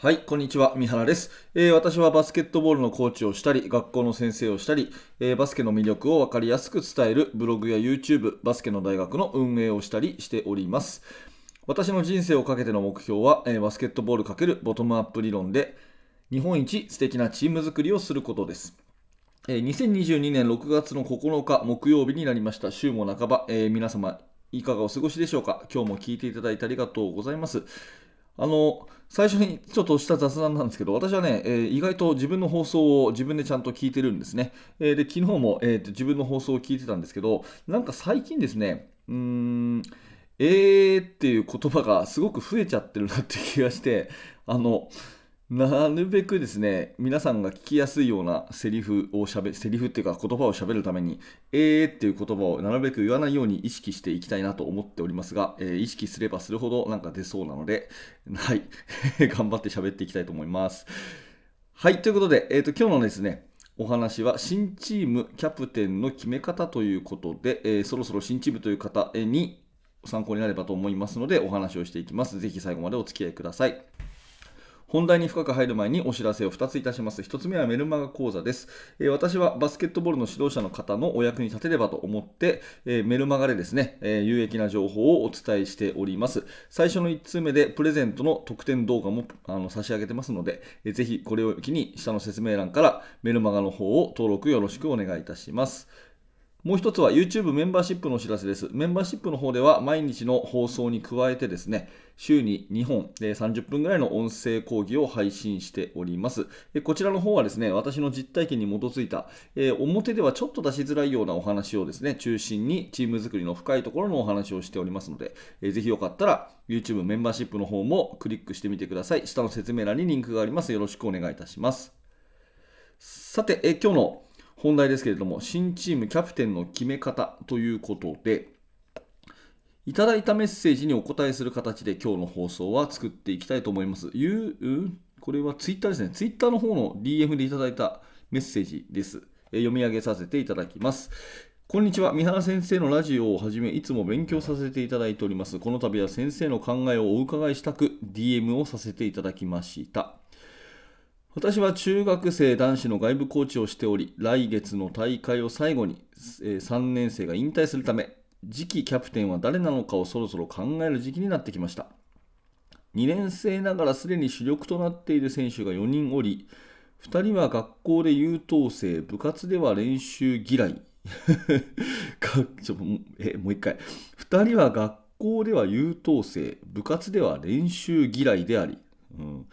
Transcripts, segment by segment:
はい、こんにちは。三原です、えー私はバスケットボールのコーチをしたり、学校の先生をしたり、えーバスケの魅力を分かりやすく伝えるブログや YouTube、バスケの大学の運営をしたりしております。私の人生をかけての目標は、えーバスケットボール×ボトムアップ理論で、日本一素敵なチーム作りをすることです。えー2022年6月の9日木曜日になりました。週も半ば、え皆様いかがお過ごしでしょうか？今日も聞いていただいてありがとうございます。あの、最初にちょっとした雑談なんですけど、私はね、えー意外と自分の放送を自分でちゃんと聞いてるんですね。えーで、昨日も、えー自分の放送を聞いてたんですけど、なんか最近ですね、うーん、えーっていう言葉がすごく増えちゃってるなって気がして、あの、なるべくですね、皆さんが聞きやすいようなセリフをしゃべ、セリフっていうか言葉をしゃべるために、えーっていう言葉をなるべく言わないように意識していきたいなと思っておりますが、えー意識すればするほどなんか出そうなので、はい、頑張って喋っていきたいと思います。はい、ということで、えーと、今日のですね、お話は新チームキャプテンの決め方ということで、えーそろそろ新チームという方に参考になればと思いますのでお話をしていきます。ぜひ最後までお付き合いください。本題に深く入る前にお知らせを2ついたします。1つ目はメルマガ講座です。えー私はバスケットボールの指導者の方のお役に立てればと思って、えーメルマガでですね、えー有益な情報をお伝えしております。最初の1通目でプレゼントの特典動画もあの差し上げてますので、えーぜひこれを機に下の説明欄からメルマガの方を登録よろしくお願いいたします。もう一つは YouTube メンバーシップのお知らせです。メンバーシップの方では毎日の放送に加えてですね、週に2本で30分ぐらいの音声講義を配信しております。こちらの方はですね、私の実体験に基づいた、えー表ではちょっと出しづらいようなお話をですね、中心にチーム作りの深いところのお話をしておりますので、えーぜひよかったら YouTube メンバーシップの方もクリックしてみてください。下の説明欄にリンクがあります。よろしくお願いいたします。さて、えー今日の本題ですけれども、新チームキャプテンの決め方ということで、いただいたメッセージにお答えする形で今日の放送は作っていきたいと思います。ゆうこれはツイッターですね。ツイッターの方の DM でいただいたメッセージです。え読み上げさせていただきます。こんにちは。三原先生のラジオをはじめ、いつも勉強させていただいております。この度は先生の考えをお伺いしたく、DM をさせていただきました。私は中学生男子の外部コーチをしており、来月の大会を最後に、え3年生が引退するため、次期キャプテンは誰なのかをそろそろ考える時期になってきました。2年生ながらすでに主力となっている選手が4人おり、2人は学校で優等生、部活では練習嫌い。ちょもえもう一回。2人は学校では優等生、部活では練習嫌いであり。うん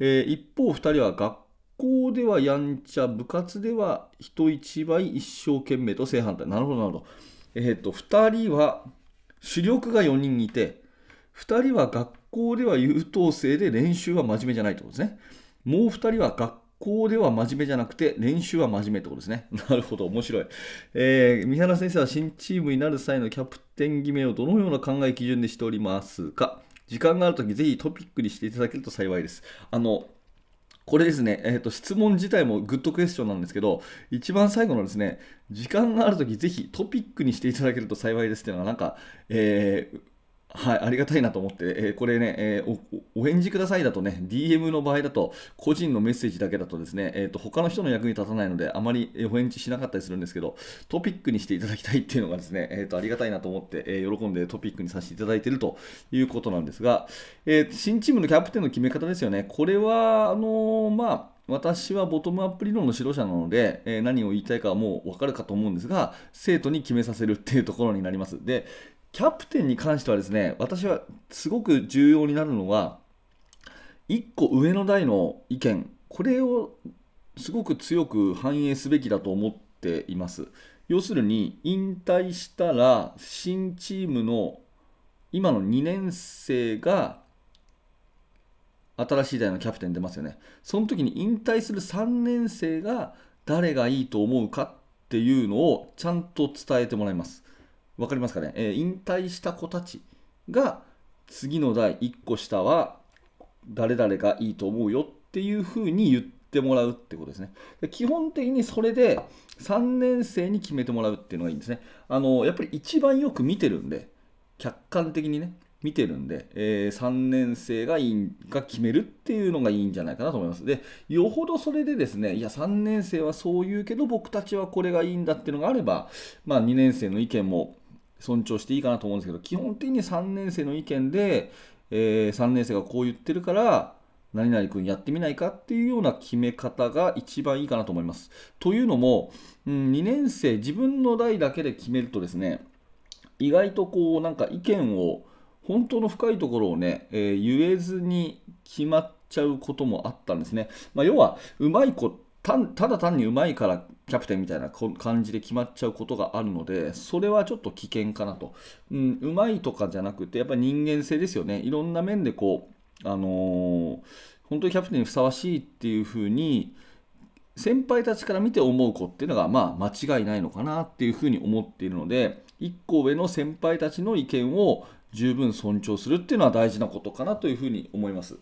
えー一方、2人は学校ではやんちゃ、部活では人一倍一生懸命と正反対。なるほど、なるほど。えっ、と、2人は主力が4人いて、2人は学校では優等生で練習は真面目じゃないってことですね。もう2人は学校では真面目じゃなくて練習は真面目ってことですね。なるほど、面白い。えー三原先生は新チームになる際のキャプテン決めをどのような考え基準でしておりますか？時間があるときぜひトピックにしていただけると幸いです。あの、これですね、えーと、質問自体もグッドクエスチョンなんですけど、一番最後のですね、時間があるときぜひトピックにしていただけると幸いですっていうのは、なんか、えーはい、ありがたいなと思って、えーこれね、えーお、お返事くださいだとね、DM の場合だと、個人のメッセージだけだとですね、えーと、他の人の役に立たないので、あまりお返事しなかったりするんですけど、トピックにしていただきたいっていうのがですね、えーと、ありがたいなと思って、えー喜んでトピックにさせていただいているということなんですが、えー新チームのキャプテンの決め方ですよね。これは、あのまあ、私はボトムアップ理論の指導者なので、えー何を言いたいかはもう分かるかと思うんですが、生徒に決めさせるっていうところになります。で、キャプテンに関してはですね、私はすごく重要になるのは、1個上の代の意見、これをすごく強く反映すべきだと思っています。要するに、引退したら、新チームの今の2年生が新しい代のキャプテン出ますよね。その時に引退する3年生が誰がいいと思うかっていうのをちゃんと伝えてもらいます。わかりますかね、えー引退した子たちが次の代1個下は誰々がいいと思うよっていうふうに言ってもらうってことですね。で基本的にそれで3年生に決めてもらうっていうのがいいんですね。あのやっぱり一番よく見てるんで、客観的にね。見てるんで、えー、3年生がいいが決めるっていうのがいいんじゃないかなと思います。で、よほどそれでですね、いや、3年生はそう言うけど、僕たちはこれがいいんだっていうのがあれば、まあ、2年生の意見も尊重していいかなと思うんですけど、基本的に3年生の意見で、えー、3年生がこう言ってるから、何々君やってみないかっていうような決め方が一番いいかなと思います。というのも、うん、2年生、自分の代だけで決めるとですね、意外とこう、なんか意見を、本当の深いところをね、えー、言えずに決まっちゃうこともあったんですね。まあ、要は、うまい子ただ単にうまいからキャプテンみたいな感じで決まっちゃうことがあるので、それはちょっと危険かなと。うん、うまいとかじゃなくて、やっぱり人間性ですよね。いろんな面でこう、あのー、本当にキャプテンにふさわしいっていうふうに、先輩たちから見て思う子っていうのが、まあ、間違いないのかなっていうふうに思っているので、1個上の先輩たちの意見を十分尊重するっていうのは大事なことかなというふうに思います。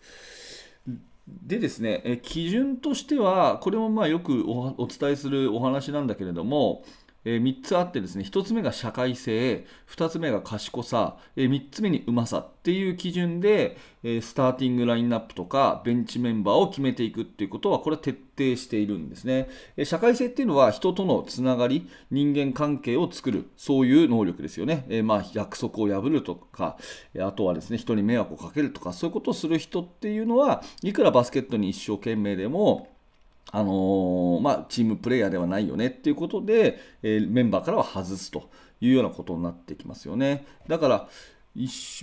でですね、基準としては、これもまあよくお伝えするお話なんだけれども、えー、3つあってですね1つ目が社会性2つ目が賢さ、えー、3つ目にうまさっていう基準で、えー、スターティングラインナップとかベンチメンバーを決めていくっていうことはこれは徹底しているんですね、え社会性っていうのは人とのつながり人間関係を作るそういう能力ですよね、えまあ、約束を破るとかあとはですね人に迷惑をかけるとかそういうことをする人っていうのはいくらバスケットに一生懸命でもあのー、まあ、チームプレーヤーではないよねっていうことで、えー、メンバーからは外すというようなことになってきますよね。だから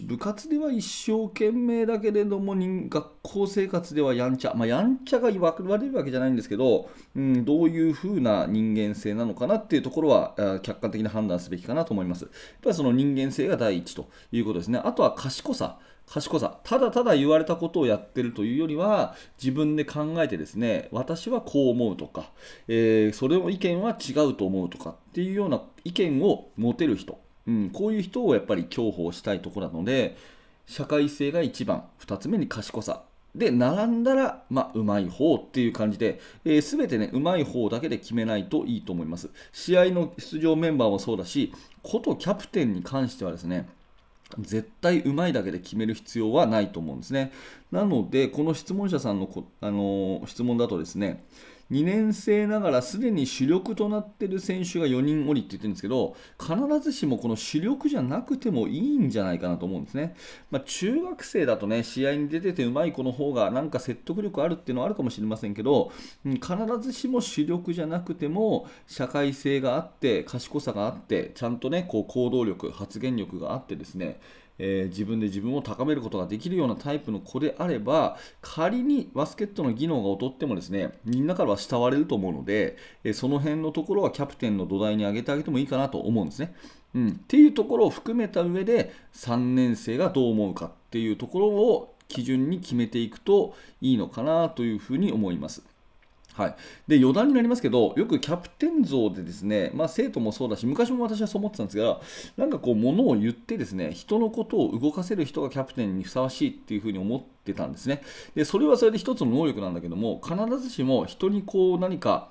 部活では一生懸命だけれども学校生活ではやんちゃ、まあ、やんちゃが言われるわけじゃないんですけど、うん、どういう風な人間性なのかなっていうところは客観的に判断すべきかなと思います。やっぱりその人間性が第一ということですね。あとは賢さ。賢さ。ただただ言われたことをやってるというよりは自分で考えてですね私はこう思うとか、えー、それの意見は違うと思うとかっていうような意見を持てる人、うん、こういう人をやっぱり重宝したいところなので社会性が1番。2つ目に賢さ。で並んだら、まあ、うまい方っていう感じで、えー、全てねうまい方だけで決めないといいと思います。試合の出場メンバーもそうだしことキャプテンに関してはですね絶対うまいだけで決める必要はないと思うんですね。なので、この質問者さんのこ、あの質問だとですね、2年生ながらすでに主力となっている選手が4人おりって言ってるんですけど、必ずしもこの主力じゃなくてもいいんじゃないかなと思うんですね。まあ、中学生だとね、試合に出ててうまい子の方がなんか説得力あるっていうのはあるかもしれませんけど、必ずしも主力じゃなくても、社会性があって、賢さがあって、ちゃんとね、こう行動力、発言力があってですね、えー、自分で自分を高めることができるようなタイプの子であれば仮にバスケットの技能が劣ってもですねみんなからは慕われると思うので、えー、その辺のところはキャプテンの土台に上げてあげてもいいかなと思うんですね。うん、っていうところを含めた上で3年生がどう思うかっていうところを基準に決めていくといいのかなというふうに思います。はい、で余談になりますけど、よくキャプテン像でですね、まあ、生徒もそうだし、昔も私はそう思ってたんですが、なんかこう、ものを言ってですね、人のことを動かせる人がキャプテンにふさわしいっていうふうに思ってたんですね。で、それはそれで一つの能力なんだけども、必ずしも人にこう、何か、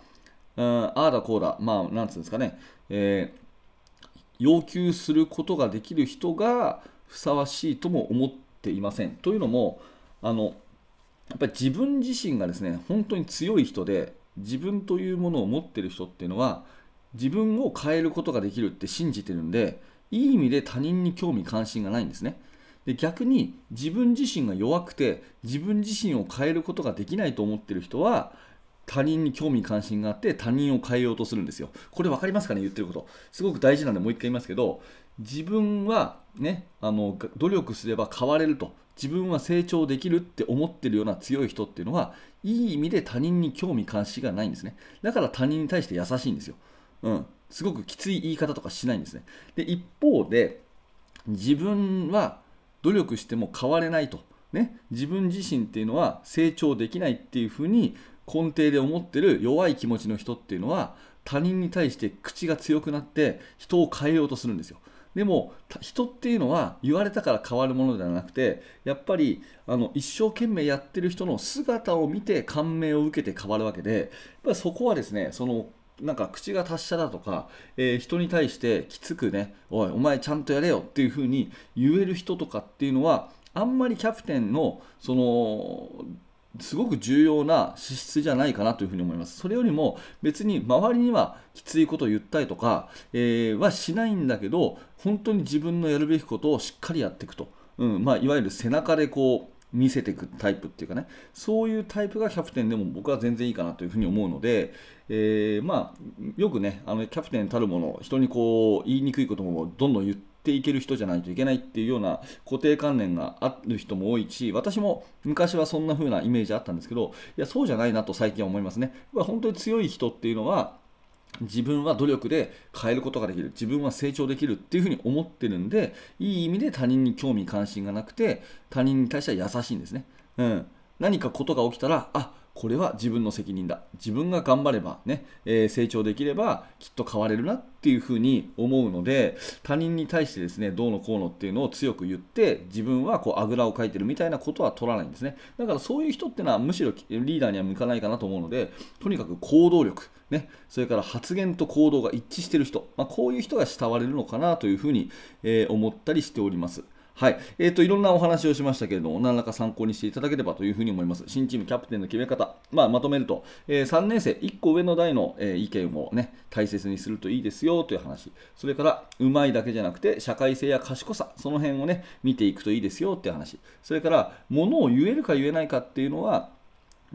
うん、ああだこうだ、まあ、なんつうんですかね、えー、要求することができる人がふさわしいとも思っていません。というのも、あの、やっぱり自分自身がですね本当に強い人で自分というものを持ってる人っていうのは自分を変えることができるって信じてるんでいい意味で他人に興味関心がないんですね。で逆に自分自身が弱くて自分自身を変えることができないと思ってる人は他人に興味関心があって他人を変えようとするんですよ。これ分かりますかね言ってること。すごく大事なんでもう一回言いますけど自分はねあの努力すれば変われると。自分は成長できるって思ってるような強い人っていうのはいい意味で他人に興味関心がないんですね。だから他人に対して優しいんですよ、うん、すごくきつい言い方とかしないんですね。で一方で自分は努力しても変われないと、ね、自分自身っていうのは成長できないっていうふうに根底で思ってる弱い気持ちの人っていうのは他人に対して口が強くなって人を変えようとするんですよ。でも人っていうのは言われたから変わるものではなくてやっぱりあの一生懸命やってる人の姿を見て感銘を受けて変わるわけでやっぱそこはですねそのなんか口が達者だとか、えー、人に対してきつくね、おい、お前ちゃんとやれよっていう風に言える人とかっていうのは、あんまりキャプテンのそのすごく重要な資質じゃないかなというふに思います。それよりも別に周りにはきついことを言ったりとか、えー、はしないんだけど、本当に自分のやるべきことをしっかりやっていくと。うんまあ、いわゆる背中でこう見せていくタイプっていうかね、そういうタイプがキャプテンでも僕は全然いいかなというふうに思うので、えー、まあ、よくね、あのキャプテンたるもの、人にこう言いにくいこともどんどん言って、ていける人じゃないといけないっていうような固定観念がある人も多いし私も昔はそんな風なイメージあったんですけどいやそうじゃないなと最近は思いますね。本当に強い人っていうのは自分は努力で変えることができる。自分は成長できるっていうふうに思ってるんでいい意味で他人に興味関心がなくて他人に対しては優しいんですね、うん、何かことが起きたらあこれは自分の責任だ自分が頑張ればね、えー、成長できればきっと変われるなっていうふうに思うので他人に対してですねどうのこうのっていうのを強く言って自分はこうあぐらをかいてるみたいなことは取らないんですねだからそういう人ってのはむしろリーダーには向かないかなと思うのでとにかく行動力ね、それから発言と行動が一致している人、まあ、こういう人が慕われるのかなというふうに、えー、思ったりしております。はい。えっ、ー、と、いろんなお話をしましたけれども、何らか参考にしていただければというふうに思います。新チームキャプテンの決め方、まあ、まとめると、えー、3年生、1個上の代の、えー、意見をね、大切にするといいですよという話。それから、うまいだけじゃなくて、社会性や賢さ、その辺をね、見ていくといいですよっていう話。それから、ものを言えるか言えないかっていうのは、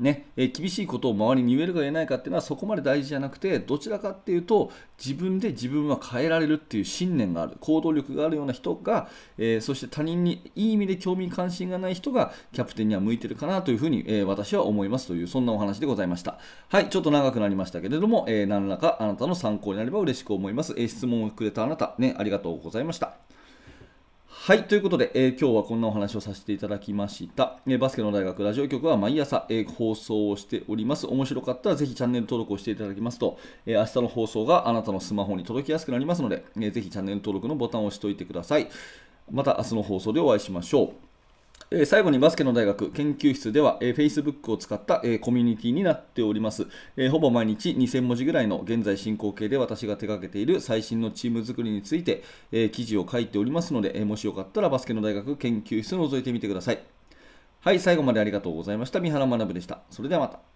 ねえ厳しいことを周りに言えるか言えないかっていうのはそこまで大事じゃなくてどちらかっていうと自分で自分は変えられるっていう信念がある行動力があるような人が、えー、そして他人にいい意味で興味関心がない人がキャプテンには向いてるかなというふうに、えー、私は思いますというそんなお話でございました。はいちょっと長くなりましたけれども、えー、何らかあなたの参考になれば嬉しく思います、え質問をくれたあなたねありがとうございました。はい、ということで、えー、今日はこんなお話をさせていただきました。えー、バスケの大学ラジオ局は毎朝、えー、放送をしております。面白かったらぜひチャンネル登録をしていただきますと、え明日の放送があなたのスマホに届きやすくなりますので、えぜひチャンネル登録のボタンを押しておいてください。また明日の放送でお会いしましょう。最後にバスケの大学研究室では、Facebook を使った、コミュニティになっております、ほぼ毎日2000文字ぐらいの現在進行形で私が手掛けている最新のチーム作りについて、記事を書いておりますので、もしよかったらバスケの大学研究室を覗いてみてください。はい、最後までありがとうございました。三原学でした。それではまた。